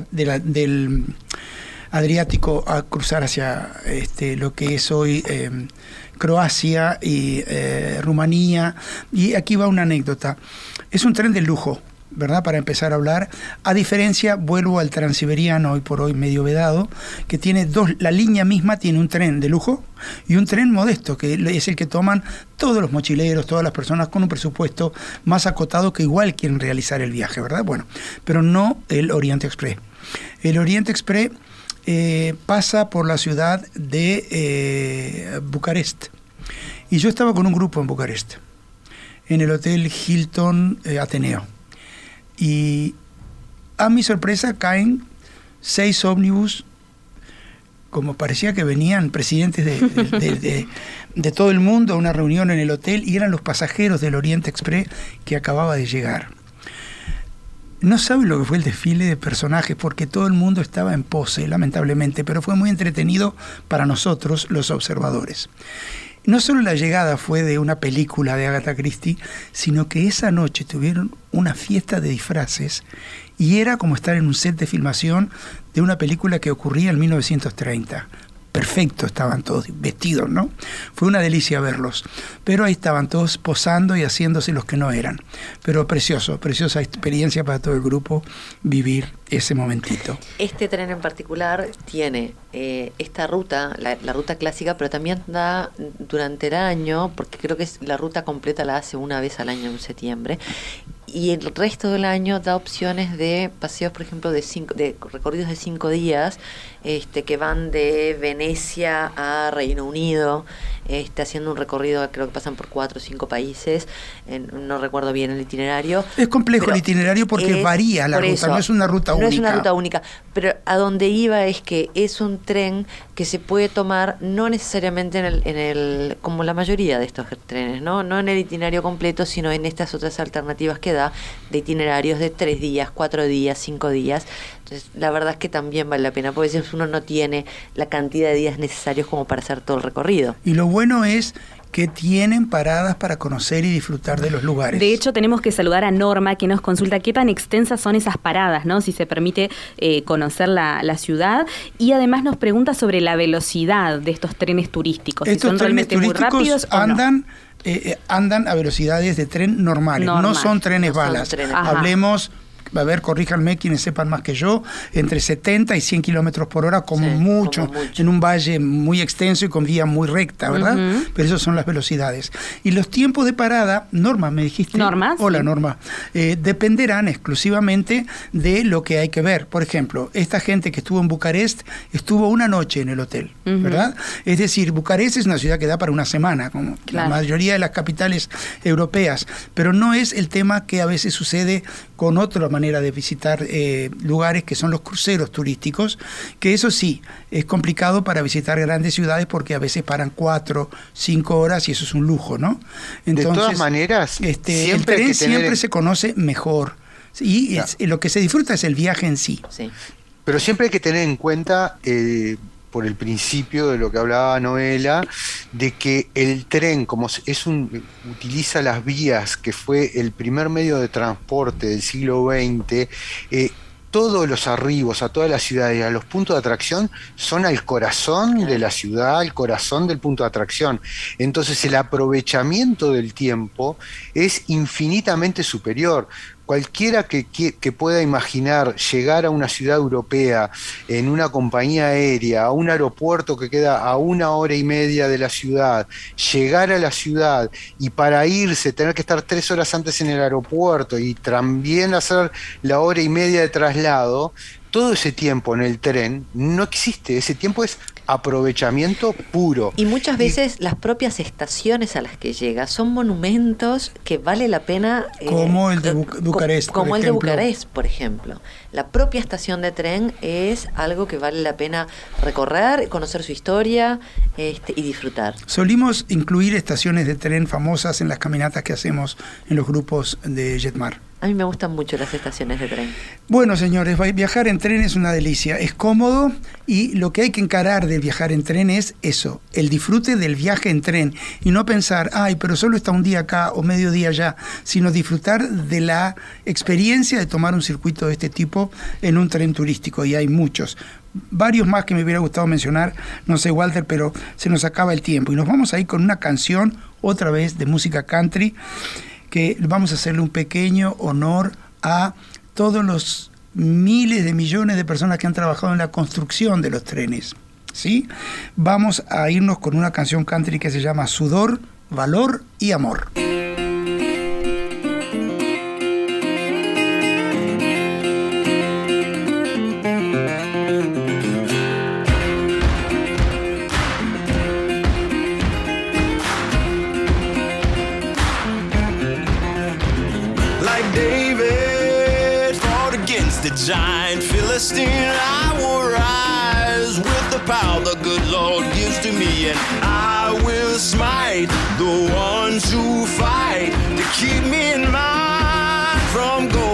[SPEAKER 3] Adriático a cruzar hacia este, lo que es hoy eh, Croacia y eh, Rumanía. Y aquí va una anécdota. Es un tren de lujo, ¿verdad? Para empezar a hablar. A diferencia, vuelvo al transiberiano, hoy por hoy medio vedado, que tiene dos, la línea misma tiene un tren de lujo y un tren modesto, que es el que toman todos los mochileros, todas las personas con un presupuesto más acotado que igual quieren realizar el viaje, ¿verdad? Bueno, pero no el Oriente Express. El Oriente Express eh, pasa por la ciudad de eh, Bucarest. Y yo estaba con un grupo en Bucarest, en el Hotel Hilton eh, Ateneo. Y a mi sorpresa caen seis ómnibus, como parecía que venían presidentes de, de- todo el mundo a una reunión en el hotel y eran los pasajeros del Oriente Express que acababa de llegar. No saben lo que fue el desfile de personajes porque todo el mundo estaba en pose, lamentablemente, pero fue muy entretenido para nosotros, los observadores. No solo la llegada fue de una película de Agatha Christie, sino que esa noche tuvieron una fiesta de disfraces y era como estar en un set de filmación de una película que ocurría en 1930. Perfecto, estaban todos vestidos, ¿no? Fue una delicia verlos. Pero ahí estaban todos posando y haciéndose los que no eran. Pero precioso, preciosa experiencia para todo el grupo vivir ese momentito.
[SPEAKER 5] Este tren en particular tiene eh, esta ruta, la, la ruta clásica, pero también da durante el año, porque creo que es la ruta completa la hace una vez al año en septiembre, y el resto del año da opciones de paseos, por ejemplo, de, cinco, de recorridos de cinco días, este, que van de Venecia a Reino Unido, este, haciendo un recorrido, creo que pasan por cuatro o cinco países, en- no recuerdo bien el itinerario.
[SPEAKER 3] Es complejo el itinerario porque
[SPEAKER 5] es-
[SPEAKER 3] varía la
[SPEAKER 5] por
[SPEAKER 3] ruta,
[SPEAKER 5] eso,
[SPEAKER 3] no es una ruta única.
[SPEAKER 5] No es una ruta única, pero a donde iba es que es un tren que se puede tomar no necesariamente en el, en el como la mayoría de estos trenes, ¿no? No en el itinerario completo, sino en estas otras alternativas que da de itinerarios de tres días, cuatro días, cinco días. Entonces, la verdad es que también vale la pena, porque a veces uno no tiene la cantidad de días necesarios como para hacer todo el recorrido.
[SPEAKER 3] Y lo bueno es que tienen paradas para conocer y disfrutar de los lugares.
[SPEAKER 2] De hecho, tenemos que saludar a Norma, que nos consulta qué tan extensas son esas paradas, ¿no? Si se permite eh, conocer la, ciudad. Y además nos pregunta sobre la velocidad de estos trenes turísticos.
[SPEAKER 3] Estos
[SPEAKER 2] si son
[SPEAKER 3] trenes
[SPEAKER 2] realmente muy
[SPEAKER 3] turísticos
[SPEAKER 2] rápidos o no.
[SPEAKER 3] andan, eh, eh, andan a velocidades de tren normales, no
[SPEAKER 2] Normal.
[SPEAKER 3] son trenes
[SPEAKER 5] No son
[SPEAKER 3] balas.
[SPEAKER 5] trenes.
[SPEAKER 2] Ajá.
[SPEAKER 3] Hablemos, a ver, corríjanme quienes sepan más que yo, entre 70 y 100 kilómetros por hora, como,
[SPEAKER 5] Sí,
[SPEAKER 3] mucho,
[SPEAKER 5] como mucho.
[SPEAKER 3] en un valle muy extenso y con vía muy recta, ¿verdad? Pero esas son las velocidades. Y los tiempos de parada, Norma, me dijiste.
[SPEAKER 2] Norma,
[SPEAKER 3] Hola,
[SPEAKER 2] sí.
[SPEAKER 3] Norma. Eh, dependerán exclusivamente de lo que hay que ver. Por ejemplo, esta gente que estuvo en Bucarest estuvo una noche en el hotel. ¿verdad? Es decir, Bucarest es una ciudad que da para una semana, como
[SPEAKER 2] Claro.
[SPEAKER 3] la mayoría de las capitales europeas, pero no es el tema que a veces sucede con otra manera de visitar eh, lugares que son los cruceros turísticos, que eso sí, es complicado para visitar grandes ciudades porque a veces paran cuatro, cinco horas y eso es un lujo, ¿no?
[SPEAKER 4] de todas maneras,
[SPEAKER 3] este, el
[SPEAKER 4] siempre hay
[SPEAKER 3] tren
[SPEAKER 4] tener
[SPEAKER 3] siempre se conoce mejor. Y es- lo que se disfruta es el viaje en sí.
[SPEAKER 5] Sí.
[SPEAKER 4] Pero siempre hay que tener en cuenta, eh, por el principio de lo que hablaba Noela, de que el tren, como es- un, utiliza las vías, que fue el primer medio de transporte del siglo XX, eh, todos los arribos a todas las ciudades y a los puntos de atracción son al corazón de la ciudad, al corazón del punto de atracción. Entonces el aprovechamiento del tiempo es infinitamente superior. Cualquiera que, que- pueda imaginar llegar a una ciudad europea en una compañía aérea, a un aeropuerto que queda a una hora y media de la ciudad, llegar a la ciudad y para irse tener que estar tres horas antes en el aeropuerto y también hacer la hora y media de traslado, todo ese tiempo en el tren no existe, ese tiempo es aprovechamiento puro.
[SPEAKER 5] Y muchas veces las propias estaciones a las que llega son monumentos que vale la pena... eh,
[SPEAKER 3] Como el de Bu-
[SPEAKER 5] co-
[SPEAKER 3] Bucarest, por
[SPEAKER 5] Como el de. Bucarest, por ejemplo. La propia estación de tren es algo que vale la pena recorrer, conocer su historia este, y disfrutar.
[SPEAKER 3] Solimos incluir estaciones de tren famosas en las caminatas que hacemos en los grupos de Jetmar.
[SPEAKER 5] A mí me gustan mucho las estaciones de tren.
[SPEAKER 3] Bueno, señores, viajar en tren es una delicia, es cómodo y lo que hay que encarar del viajar en tren es eso, el disfrute del viaje en tren y no pensar, ay, pero solo está un día acá o medio día allá, sino disfrutar de la experiencia de tomar un circuito de este tipo en un tren turístico y hay muchos. Varios más que me hubiera gustado mencionar, no sé, Walter, pero se nos acaba el tiempo y nos vamos a con una canción, otra vez de música country que vamos a hacerle un pequeño honor a todos los miles de millones de personas que han trabajado en la construcción de los trenes. ¿sí? Vamos a irnos con una canción country que se llama Sudor, Valor y Amor.
[SPEAKER 9] And I will smite the ones who fight to keep me in mind from going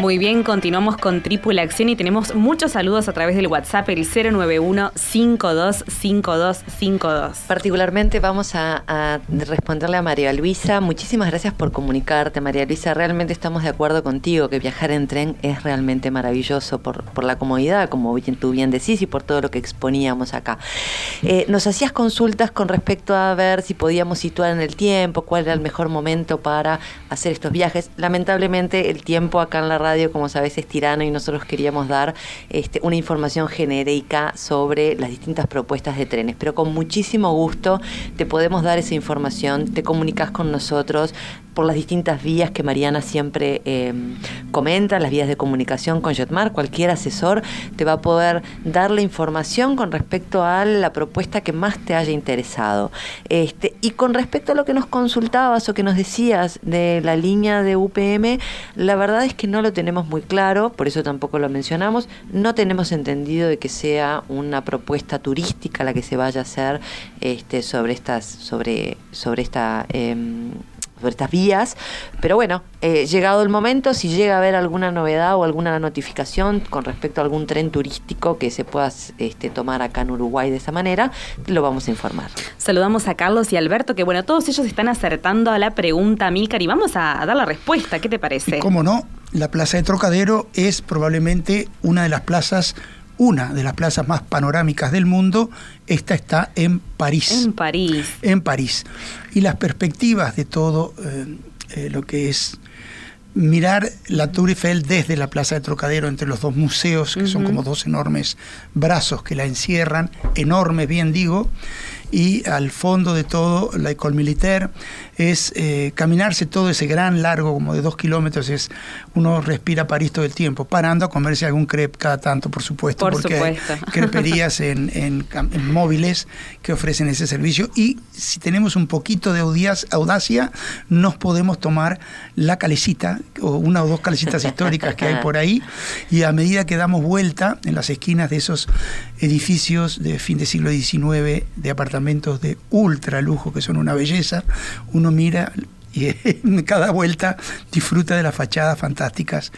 [SPEAKER 2] Muy bien, continuamos con Tripula Acción y tenemos muchos saludos a través del WhatsApp, el 091-525252.
[SPEAKER 5] Particularmente vamos a, responderle a María Luisa. Muchísimas gracias por comunicarte, María Luisa. Realmente estamos de acuerdo contigo que viajar en tren es realmente maravilloso por, por la comodidad, como bien- tú bien decís, y por todo lo que exponíamos acá. Eh, nos hacías consultas con respecto a ver si podíamos situar en el tiempo, cuál era el mejor momento para hacer estos viajes. Lamentablemente el tiempo acá en la radio, como sabes, es tirano y nosotros queríamos dar este, una información genérica sobre las distintas propuestas de trenes. Pero con muchísimo gusto te podemos dar esa información, te comunicas con nosotros por las distintas vías que Mariana siempre eh, comenta, las vías de comunicación con Jetmar. Cualquier asesor te va a poder dar la información con respecto a la propuesta que más te haya interesado. Este, y con respecto a lo que nos consultabas o que nos decías de la línea de UPM, la verdad es que no lo tenemos muy claro, por eso tampoco lo mencionamos. No tenemos entendido de que sea una propuesta turística la que se vaya a hacer este, sobre estas, sobre, sobre esta em, sobre estas vías. Pero bueno, eh, llegado el momento, si llega a haber alguna novedad o alguna notificación con respecto a algún tren turístico que se pueda este, tomar acá en Uruguay de esa manera, lo vamos a informar.
[SPEAKER 2] Saludamos a Carlos y Alberto, que bueno, todos ellos están acertando a la pregunta, Milcar, y vamos a, a dar la respuesta. ¿Qué te parece?
[SPEAKER 3] ¿Cómo no? La Plaza de Trocadero es probablemente una de las plazas, una de las plazas más panorámicas del mundo. Esta está en París.
[SPEAKER 2] En París.
[SPEAKER 3] En París. Y las perspectivas de todo eh, eh, lo que es mirar la Tour Eiffel desde la Plaza de Trocadero entre los dos museos, que son como dos enormes brazos que la encierran, enormes bien digo, y al fondo de todo la École Militaire es eh, caminarse todo ese gran largo como de dos kilómetros, es uno respira París todo el tiempo, parando a comerse algún crepe cada tanto, por supuesto,
[SPEAKER 2] Por
[SPEAKER 3] porque hay
[SPEAKER 2] supuesto. *laughs*
[SPEAKER 3] creperías en, en cam- en móviles que ofrecen ese servicio y si tenemos un poquito de audacia, nos podemos tomar la calecita o una o dos calecitas *laughs* históricas que hay por ahí y a medida que damos vuelta en las esquinas de esos edificios de fin del siglo XIX, de apartamentos de ultra lujo que son una belleza, uno mira y en cada vuelta disfruta de las fachadas fantásticas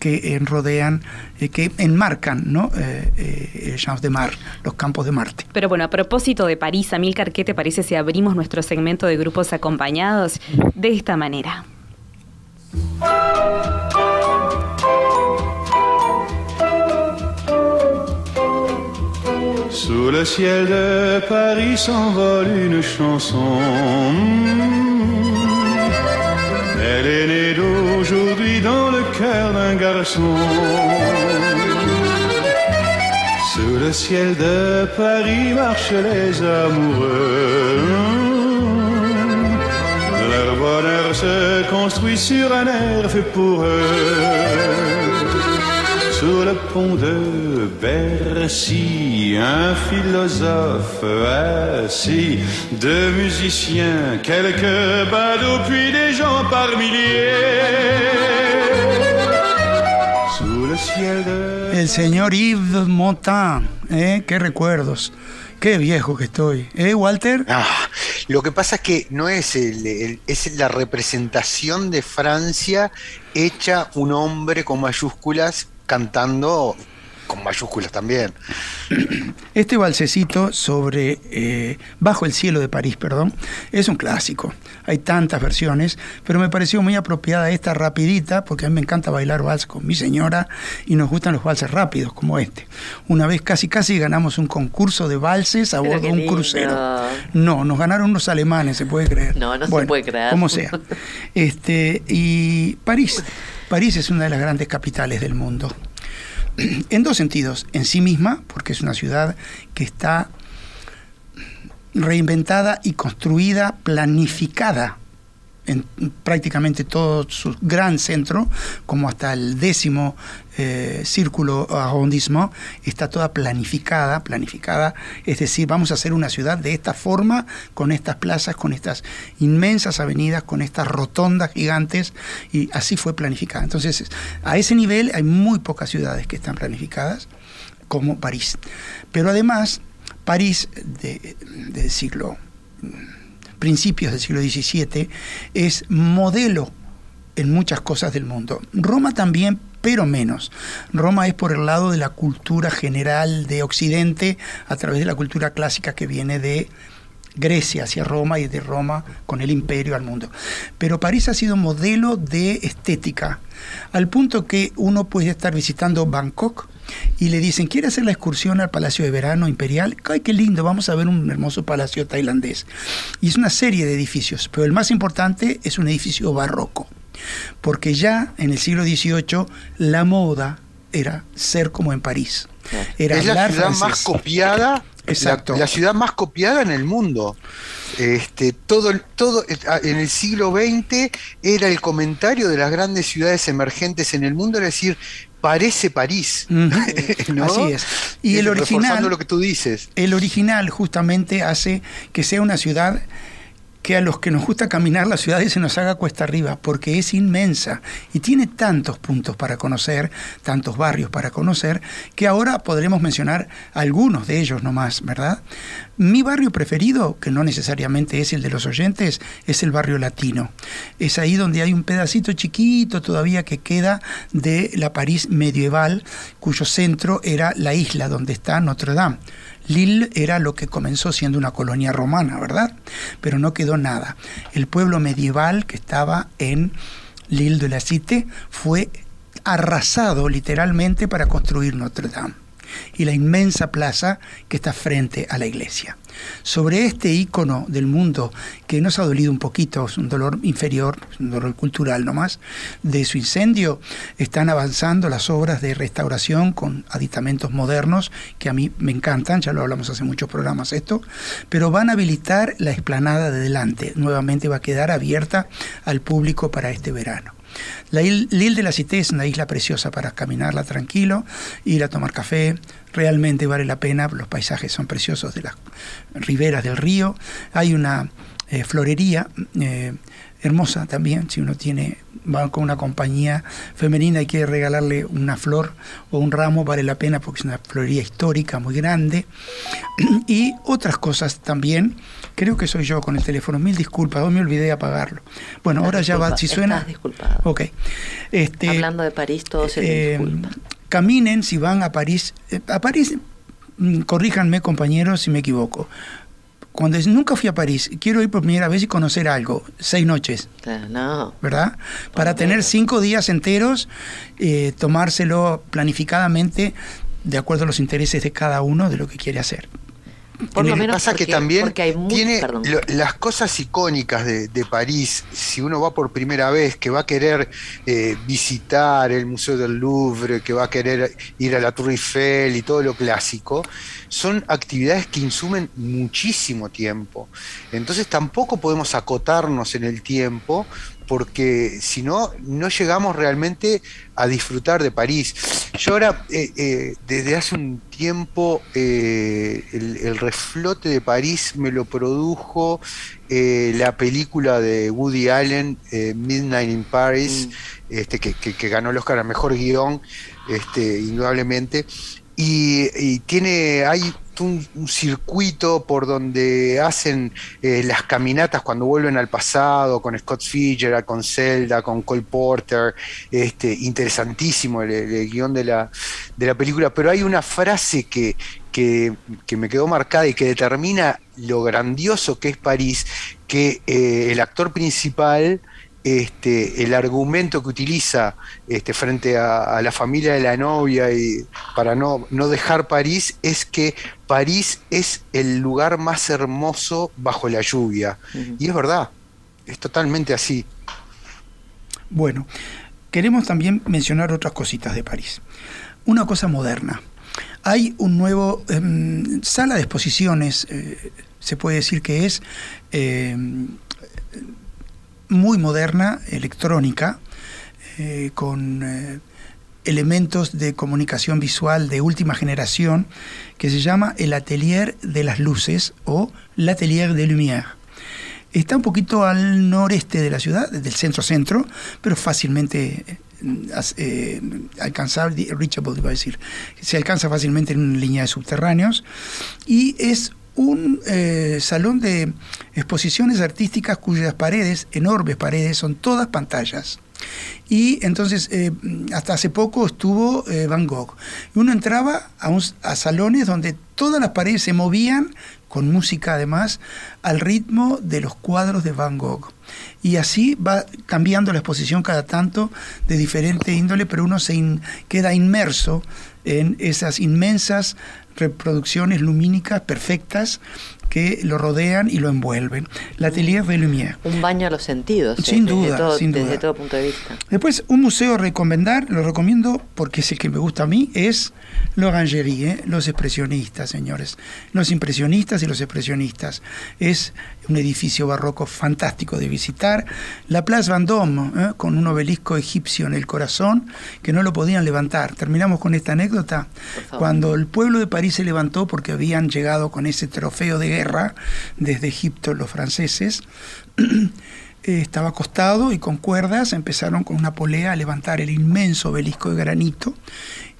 [SPEAKER 3] que eh, rodean, eh, que enmarcan ¿no? eh, eh, Champs de Mar, los campos de Marte.
[SPEAKER 2] Pero bueno, a propósito de París, Amilcar, ¿qué te parece si abrimos nuestro segmento de grupos acompañados de esta manera?
[SPEAKER 10] Sous le ciel de Paris s'envole une chanson. Elle est née d'aujourd'hui dans le cœur d'un garçon. Sous le ciel de Paris marchent les amoureux. Leur bonheur se construit sur un air fait pour eux. Sur le pont de Bercy, un philosophe assis, deux musiciens, quelques badauds, puis des gens par milliers. Sous le ciel de...
[SPEAKER 3] El señor Yves Montand, ¿eh? qué recuerdos, qué viejo que estoy, ¿eh, Walter?
[SPEAKER 4] Ah, lo que pasa es que no es el, el- es la representación de Francia hecha un hombre con mayúsculas cantando con mayúsculas también.
[SPEAKER 3] Este balsecito sobre eh, Bajo el cielo de París, perdón, es un clásico. Hay tantas versiones, pero me pareció muy apropiada esta rapidita, porque a mí me encanta bailar vals con mi señora y nos gustan los valses rápidos como este. Una vez casi casi ganamos un concurso de valses a bordo de un
[SPEAKER 5] lindo.
[SPEAKER 3] crucero. No, nos ganaron unos alemanes, se puede creer.
[SPEAKER 5] No, no se
[SPEAKER 3] Bueno,
[SPEAKER 5] puede creer.
[SPEAKER 3] Como sea. *laughs* Este, y París. París es una de las grandes capitales del mundo *clears throat* en dos sentidos. En sí misma, porque es una ciudad que está reinventada y construida, planificada en prácticamente todo su gran centro, como hasta el décimo eh, círculo arrondissement, está toda planificada, planificada, es decir, vamos a hacer una ciudad de esta forma, con estas plazas, con estas inmensas avenidas, con estas rotondas gigantes, y así fue planificada. Entonces, a ese nivel hay muy pocas ciudades que están planificadas, como París. Pero además, París de- del siglo principios del siglo XVII, es modelo en muchas cosas del mundo. Roma también pero menos. Roma es por el lado de la cultura general de Occidente, a través de la cultura clásica que viene de Grecia hacia Roma y de Roma con el imperio al mundo. Pero París ha sido modelo de estética, al punto que uno puede estar visitando Bangkok y le dicen, ¿quiere hacer la excursión al Palacio de Verano Imperial? ¡Ay, qué lindo! Vamos a ver un hermoso palacio tailandés. Y es una serie de edificios, pero el más importante es un edificio barroco, porque ya en el siglo XVIII la moda era ser como en París. Era
[SPEAKER 4] es la ciudad más copiada,
[SPEAKER 3] Exacto.
[SPEAKER 4] La, la ciudad más copiada en el mundo. Este, todo, todo en el siglo XX era el comentario de las grandes ciudades emergentes en el mundo, era decir, parece París. *laughs*
[SPEAKER 3] Así es. Y el original,
[SPEAKER 4] lo que tú dices.
[SPEAKER 3] el original justamente hace que sea una ciudad que a los que nos gusta caminar las ciudades se nos haga cuesta arriba, porque es inmensa y tiene tantos puntos para conocer, tantos barrios para conocer, que ahora podremos mencionar algunos de ellos nomás, ¿verdad? Mi barrio preferido, que no necesariamente es el de los oyentes, es el barrio latino. Es ahí donde hay un pedacito chiquito todavía que queda de la París medieval, cuyo centro era la isla donde está Notre Dame. Lille era lo que comenzó siendo una colonia romana, ¿verdad? Pero no quedó nada. El pueblo medieval que estaba en Lille de la Cité fue arrasado literalmente para construir Notre Dame y la inmensa plaza que está frente a la iglesia. Sobre este ícono del mundo que nos ha dolido un poquito, es un dolor inferior, es un dolor cultural nomás, de su incendio, están avanzando las obras de restauración con aditamentos modernos que a mí me encantan, ya lo hablamos hace muchos programas esto, pero van a habilitar la explanada de delante, nuevamente va a quedar abierta al público para este verano. La il- Lille de la Cité es una isla preciosa para caminarla tranquilo, ir a tomar café, realmente vale la pena, los paisajes son preciosos de las riberas del río, hay una eh, florería eh, hermosa también, si uno tiene va con una compañía femenina y quiere regalarle una flor o un ramo, vale la pena porque es una florería histórica muy grande. *clears throat* Y otras cosas también, creo que soy yo con el teléfono, mil disculpas, hoy me olvidé de apagarlo. Bueno, ahora ya va, si suena...
[SPEAKER 5] estás disculpado.
[SPEAKER 3] Ok. Este,
[SPEAKER 5] Hablando de París, todo se
[SPEAKER 3] eh,
[SPEAKER 5] disculpa.
[SPEAKER 3] caminen si van a París. Eh, A París, mm, corríjanme compañeros si me equivoco. Cuando es- nunca fui a París, quiero ir por primera vez y conocer algo. Seis noches,
[SPEAKER 5] Claro, no.
[SPEAKER 3] ¿verdad? Para tener cinco días enteros, eh, tomárselo planificadamente de acuerdo a los intereses de cada uno de lo que quiere hacer.
[SPEAKER 5] Por lo menos
[SPEAKER 4] pasa
[SPEAKER 5] porque,
[SPEAKER 4] que también
[SPEAKER 5] porque hay muy,
[SPEAKER 4] tiene lo- las cosas icónicas de, de París, si uno va por primera vez, que va a querer eh, visitar el Museo del Louvre, que va a querer ir a la Tour Eiffel y todo lo clásico, son actividades que insumen muchísimo tiempo. Entonces tampoco podemos acotarnos en el tiempo porque si no, no llegamos realmente a disfrutar de París. Yo ahora, eh, eh, desde hace un tiempo, eh, el, el reflote de París me lo produjo la película de Woody Allen, Midnight in Paris, este, que, que- que ganó el Oscar a Mejor Guión, este, indudablemente. Y, y tiene, hay un, circuito por donde hacen eh, las caminatas cuando vuelven al pasado, con Scott Fitzgerald, con Zelda, con Cole Porter, este, interesantísimo el, el guion de la, de la película, pero hay una frase que, que, que me quedó marcada y que determina lo grandioso que es París, que eh, el actor principal este, el argumento que utiliza este, frente a, a la familia de la novia y para no, no dejar París es que París es el lugar más hermoso bajo la lluvia. Y es verdad, es totalmente así.
[SPEAKER 3] Bueno, queremos también mencionar otras cositas de París. Una cosa moderna. Hay un nuevo em, sala de exposiciones, eh, se puede decir que es em, muy moderna, electrónica, eh, con eh, elementos de comunicación visual de última generación, que se llama el Atelier de las Luces o l'Atelier de Lumière. Está un poquito al noreste de la ciudad, del centro-centro, pero fácilmente eh, eh, alcanzable, reachable, iba a decir. Se alcanza fácilmente en una línea de subterráneos. Y es un eh, salón de exposiciones artísticas cuyas paredes, enormes paredes, son todas pantallas. Y entonces, eh, hasta hace poco estuvo eh, Van Gogh. Y uno entraba a, un- a salones donde todas las paredes se movían, con música además, al ritmo de los cuadros de Van Gogh. Y así va cambiando la exposición cada tanto de diferente índole, pero uno se queda inmerso en esas inmensas reproducciones lumínicas perfectas que lo rodean y lo envuelven. L'Atelier de Lumière.
[SPEAKER 5] Un baño a los sentidos.
[SPEAKER 3] Sin
[SPEAKER 5] eh, desde
[SPEAKER 3] duda,
[SPEAKER 5] todo-
[SPEAKER 3] sin
[SPEAKER 5] Desde todo punto de vista.
[SPEAKER 3] Después, un museo a recomendar, lo recomiendo porque es el que me gusta a mí, es l'Orangerie, ¿eh? los expresionistas, señores. Los impresionistas y los expresionistas. Es un edificio barroco fantástico de visitar. La Place Vendôme, ¿eh? con un obelisco egipcio en el corazón, que no lo podían levantar. Terminamos con esta anécdota. Cuando el pueblo de París se levantó porque habían llegado con ese trofeo de desde Egipto los franceses, *clears throat* eh, estaba acostado y con cuerdas empezaron con una polea a levantar el inmenso obelisco de granito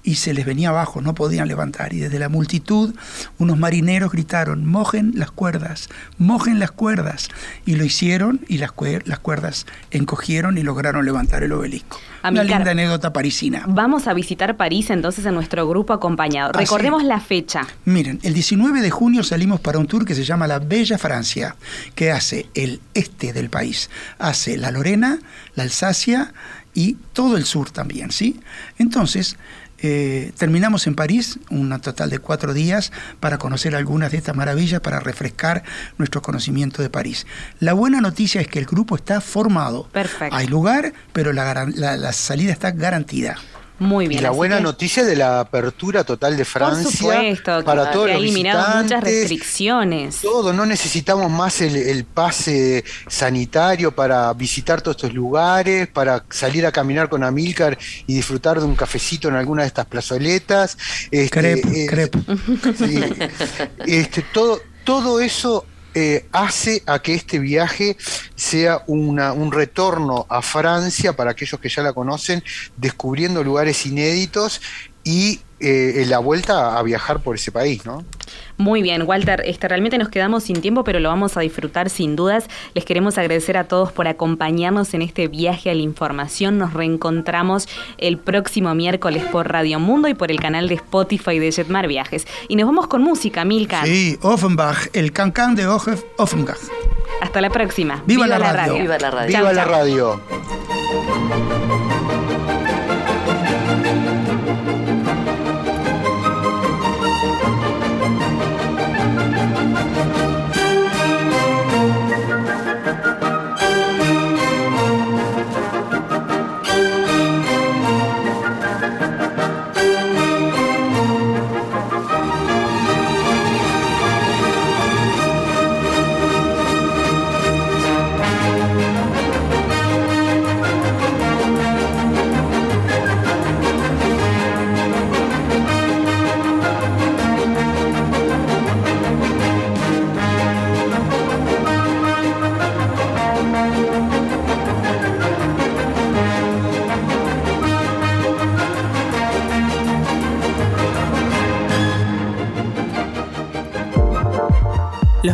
[SPEAKER 3] y se les venía abajo, no podían levantar. Y desde la multitud unos marineros gritaron, mojen las cuerdas, mojen las cuerdas. Y lo hicieron y las, cuer- las cuerdas encogieron y lograron levantar el obelisco. Una linda anécdota parisina.
[SPEAKER 2] Vamos a visitar París entonces en nuestro grupo acompañado. Recordemos la fecha.
[SPEAKER 3] Miren, el 19 de junio salimos para un tour que se llama La Bella Francia, que hace el este del país. Hace la Lorena, la Alsacia y todo el sur también, ¿sí? Entonces, eh, terminamos en París, un total de cuatro días, para conocer algunas de estas maravillas, para refrescar nuestro conocimiento de París. La buena noticia es que el grupo está formado.
[SPEAKER 2] Perfecto.
[SPEAKER 3] Hay lugar, pero la, la- la salida está garantida.
[SPEAKER 2] Muy
[SPEAKER 4] Y
[SPEAKER 2] bien.
[SPEAKER 4] la
[SPEAKER 2] así
[SPEAKER 4] buena
[SPEAKER 2] que,
[SPEAKER 4] noticia de la apertura total de Francia
[SPEAKER 2] Por supuesto,
[SPEAKER 4] para
[SPEAKER 2] que
[SPEAKER 4] todos
[SPEAKER 2] ha
[SPEAKER 4] los
[SPEAKER 2] eliminado muchas restricciones.
[SPEAKER 4] Todo, no necesitamos más el, el pase sanitario para visitar todos estos lugares, para salir a caminar con Amílcar y disfrutar de un cafecito en alguna de estas plazoletas. Este,
[SPEAKER 3] Crepe,
[SPEAKER 4] eh,
[SPEAKER 3] crepe. *laughs*
[SPEAKER 4] sí. Este, todo, todo eso eh, hace a que este viaje sea una- un retorno a Francia para aquellos que ya la conocen, descubriendo lugares inéditos y eh, la vuelta a viajar por ese país, ¿no?
[SPEAKER 2] Muy bien, Walter, este, realmente nos quedamos sin tiempo, pero lo vamos a disfrutar sin dudas. Les queremos agradecer a todos por acompañarnos en este viaje a la información. Nos reencontramos el próximo miércoles por Radio Mundo y por el canal de Spotify de Jetmar Viajes. Y nos vamos con música, Milka.
[SPEAKER 3] Sí, Offenbach, el cancán de Offenbach.
[SPEAKER 2] Hasta la próxima.
[SPEAKER 3] Viva la radio.
[SPEAKER 5] Viva la radio.
[SPEAKER 2] Chau,
[SPEAKER 4] ¡Viva la
[SPEAKER 2] chau.